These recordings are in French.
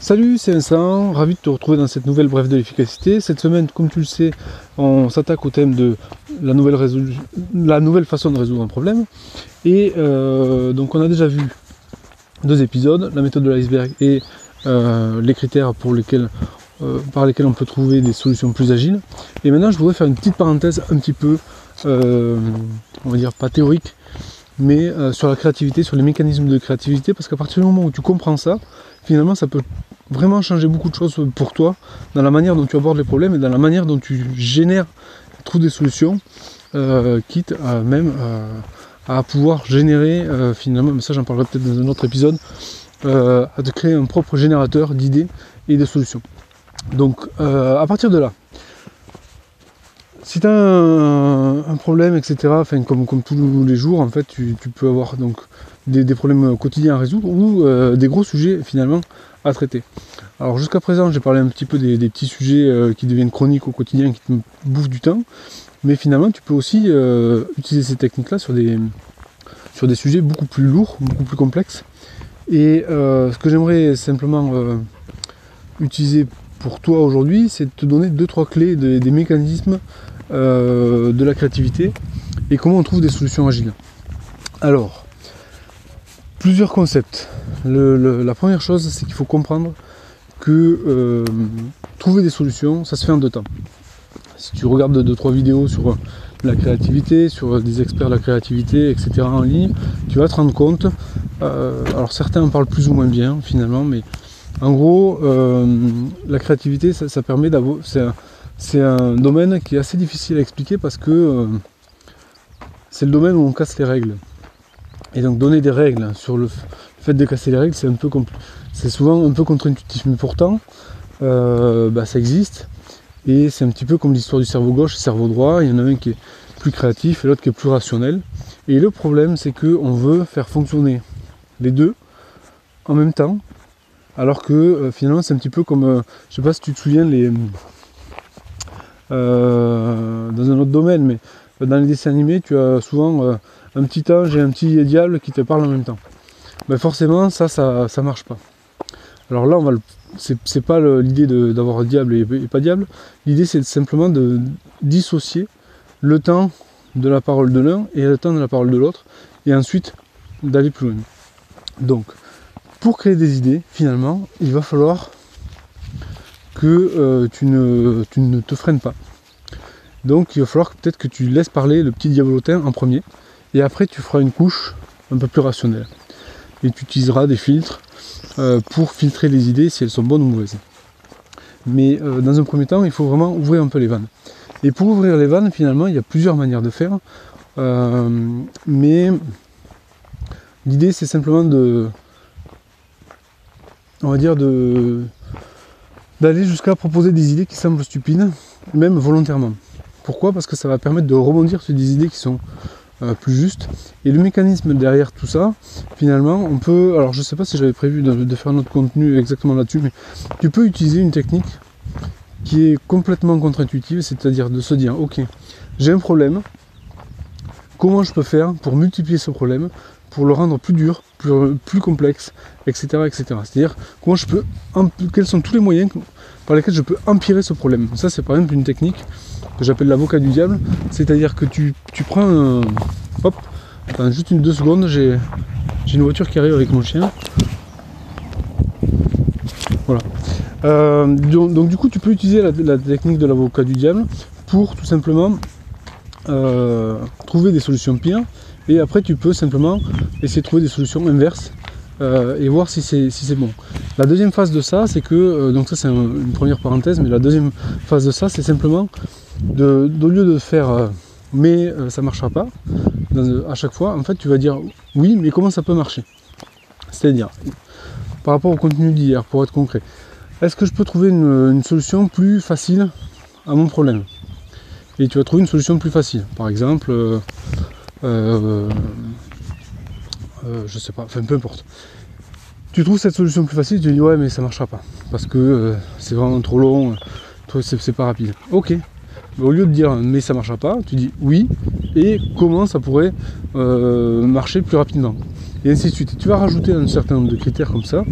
Salut, c'est Vincent, ravi de te retrouver dans cette nouvelle brève de l'efficacité. Cette semaine, comme tu le sais, on s'attaque au thème de la nouvelle, façon de résoudre un problème. Et euh, donc on a déjà vu deux épisodes, la méthode de l'iceberg et euh, les critères euh, par lesquels on peut trouver des solutions plus agiles. Et maintenant, je voudrais faire une petite parenthèse un petit peu, on va dire pas théorique, mais sur la créativité, sur les mécanismes de créativité, parce qu'à partir du moment où tu comprends ça, finalement ça peut vraiment changer beaucoup de choses pour toi dans la manière dont tu abordes les problèmes et dans la manière dont tu génères, trouves des solutions, euh, quitte même euh, à pouvoir générer euh, finalement, mais ça j'en parlerai peut-être dans un autre épisode, à te créer un propre générateur d'idées et de solutions. Donc à partir de là, si tu as un, problème, etc., comme, tous les jours, en fait, tu, peux avoir donc des, problèmes quotidiens à résoudre ou des gros sujets finalement à traiter. Alors jusqu'à présent, j'ai parlé un petit peu des, petits sujets euh, qui deviennent chroniques au quotidien, qui te bouffent du temps. Mais finalement, tu peux aussi euh, utiliser ces techniques-là sur des, sur des sujets beaucoup plus lourds, beaucoup plus complexes. Et euh, ce que j'aimerais simplement utiliser pour toi aujourd'hui, c'est de te donner deux trois clés des mécanismes de la créativité et comment on trouve des solutions agiles. Alors, plusieurs concepts. la première chose, c'est qu'il faut comprendre que euh, trouver des solutions, ça se fait en deux temps. Si tu regardes 2 trois vidéos sur la créativité, sur des experts de la créativité, etc. en ligne, tu vas te rendre compte, euh, alors certains en parlent plus ou moins bien finalement, mais en gros, euh, la créativité, ça, permet d'avoir... C'est un, domaine qui est assez difficile à expliquer parce que c'est le domaine où on casse les règles. Et donc donner des règles sur le, fait de casser les règles, c'est un peu c'est souvent un peu contre-intuitif, mais pourtant, euh, bah, ça existe. Et c'est un petit peu comme l'histoire du cerveau gauche et cerveau droit. Il y en a un qui est plus créatif et l'autre qui est plus rationnel. Et le problème, c'est qu'on veut faire fonctionner les deux en même temps, alors que euh, finalement, c'est un petit peu comme, euh, je sais pas si tu te souviens, les, dans un autre domaine, mais dans les dessins animés, tu as souvent un petit ange et un petit diable qui te parlent en même temps. Mais ben, forcément, ça, ça, ça marche pas. Alors là, on va c'est pas l'idée d'avoir diable et, pas diable. L'idée, c'est simplement de dissocier le temps de la parole de l'un et le temps de la parole de l'autre, et ensuite d'aller plus loin. Donc, pour créer des idées, finalement, il va falloir que euh, tu, ne, tu ne te freines pas. Donc, il va falloir peut-être que tu laisses parler le petit diablotin en premier, et après tu feras une couche un peu plus rationnelle. Et tu utiliseras des filtres euh, pour filtrer les idées si elles sont bonnes ou mauvaises. Mais euh, dans un premier temps, il faut vraiment ouvrir un peu les vannes. Et pour ouvrir les vannes, finalement, il y a plusieurs manières de faire. Mais l'idée, c'est simplement de, on va dire, de d'aller jusqu'à proposer des idées qui semblent stupides, même volontairement. Pourquoi? Parce que ça va permettre de rebondir sur des idées qui sont euh, plus juste. Et le mécanisme derrière tout ça, finalement, on peut. Alors je sais pas si j'avais prévu de, faire un autre contenu exactement là-dessus, mais tu peux utiliser une technique qui est complètement contre-intuitive, c'est-à-dire de se dire ok, j'ai un problème, comment je peux faire pour multiplier ce problème, pour le rendre plus dur, plus, complexe, etc. etc. C'est-à-dire comment je peux quels sont tous les moyens par lesquels je peux empirer ce problème. Ça c'est par exemple une technique que j'appelle l'avocat du diable. C'est-à-dire que tu, prends. Hop, juste une deux secondes, j'ai une voiture qui arrive avec mon chien. Voilà. Euh, donc, du coup tu peux utiliser la, technique de l'avocat du diable pour tout simplement euh, trouver des solutions pires. Et après tu peux simplement essayer de trouver des solutions inverses euh, et voir si c'est si bon. La deuxième phase de ça, c'est que, donc ça c'est une première parenthèse, mais la deuxième phase de ça, c'est simplement de, au lieu de faire euh, mais euh, ça marchera pas, à chaque fois, en fait, tu vas dire oui, mais comment ça peut marcher? C'est-à-dire, par rapport au contenu d'hier, pour être concret, est-ce que je peux trouver une, solution plus facile à mon problème? Et tu vas trouver une solution plus facile. Par exemple, euh, je sais pas, enfin peu importe. Tu trouves cette solution plus facile, tu dis ouais mais ça marchera pas. Parce que c'est vraiment trop long, c'est pas rapide. Ok, au lieu de dire mais ça marchera pas, tu dis oui et comment ça pourrait euh, marcher plus rapidement. et ainsi de suite. tu vas rajouter un certain nombre de critères comme ça.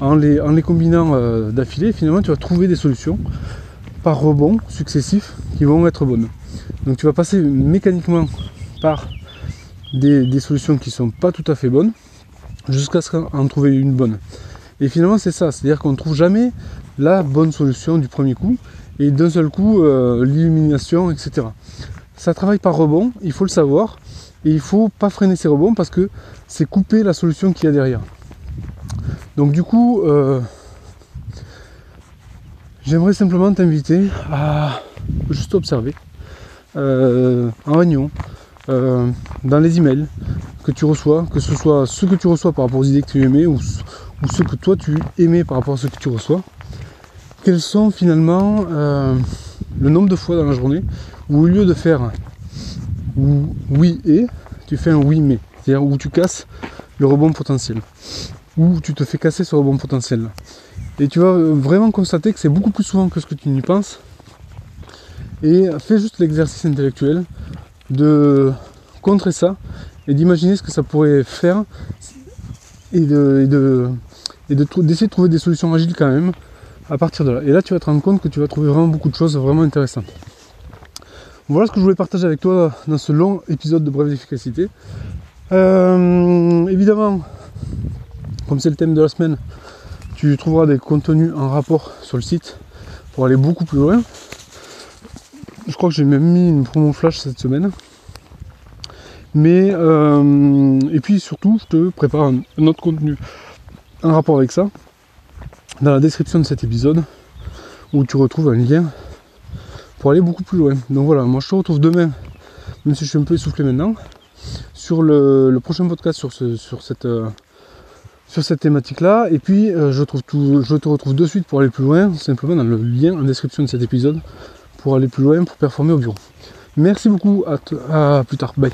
En les, en les combinant euh, d'affilée, finalement, tu vas trouver des solutions par rebond successifs qui vont être bonnes. Donc tu vas passer mécaniquement par des, solutions qui sont pas tout à fait bonnes jusqu'à ce qu'en trouver une bonne. Et finalement c'est ça, c'est-à-dire qu'on ne trouve jamais la bonne solution du premier coup et d'un seul coup euh, l'illumination, etc. Ça travaille par rebond, il faut le savoir, et il faut pas freiner ces rebonds parce que c'est couper la solution qu'il y a derrière. Donc du coup, euh, j'aimerais simplement t'inviter à juste observer euh, en réunion, euh, dans les emails que tu reçois, que ce soit ce que tu reçois par rapport aux idées que tu aimais ou, ce que toi tu aimais par rapport à ce que tu reçois, quels sont finalement le nombre de fois dans la journée où au lieu de faire oui et, tu fais un oui mais. C'est-à-dire où tu casses le rebond potentiel? Où tu te fais casser ce rebond potentiel. Et tu vas vraiment constater que c'est beaucoup plus souvent que ce que tu n'y penses. Et fais juste l'exercice intellectuel de contrer ça et d'imaginer ce que ça pourrait faire et de, d'essayer de trouver des solutions agiles quand même à partir de là. Et là, tu vas te rendre compte que tu vas trouver vraiment beaucoup de choses vraiment intéressantes. Voilà ce que je voulais partager avec toi dans ce long épisode de Bref d'efficacité. Euh, évidemment, comme c'est le thème de la semaine, tu trouveras des contenus en rapport sur le site pour aller beaucoup plus loin. Je crois que j'ai même mis une promo flash cette semaine. Mais euh, et puis surtout, je te prépare un autre contenu en rapport avec ça dans la description de cet épisode où tu retrouves un lien pour aller beaucoup plus loin. Donc voilà, moi je te retrouve demain, même si je suis un peu essoufflé maintenant, sur le, prochain podcast sur, ce, sur cette, euh, sur cette thématique-là. Et puis euh, je, te retrouve de suite pour aller plus loin, simplement dans le lien en description de cet épisode, pour aller plus loin, pour performer au bureau. Merci beaucoup, à plus tard, bye.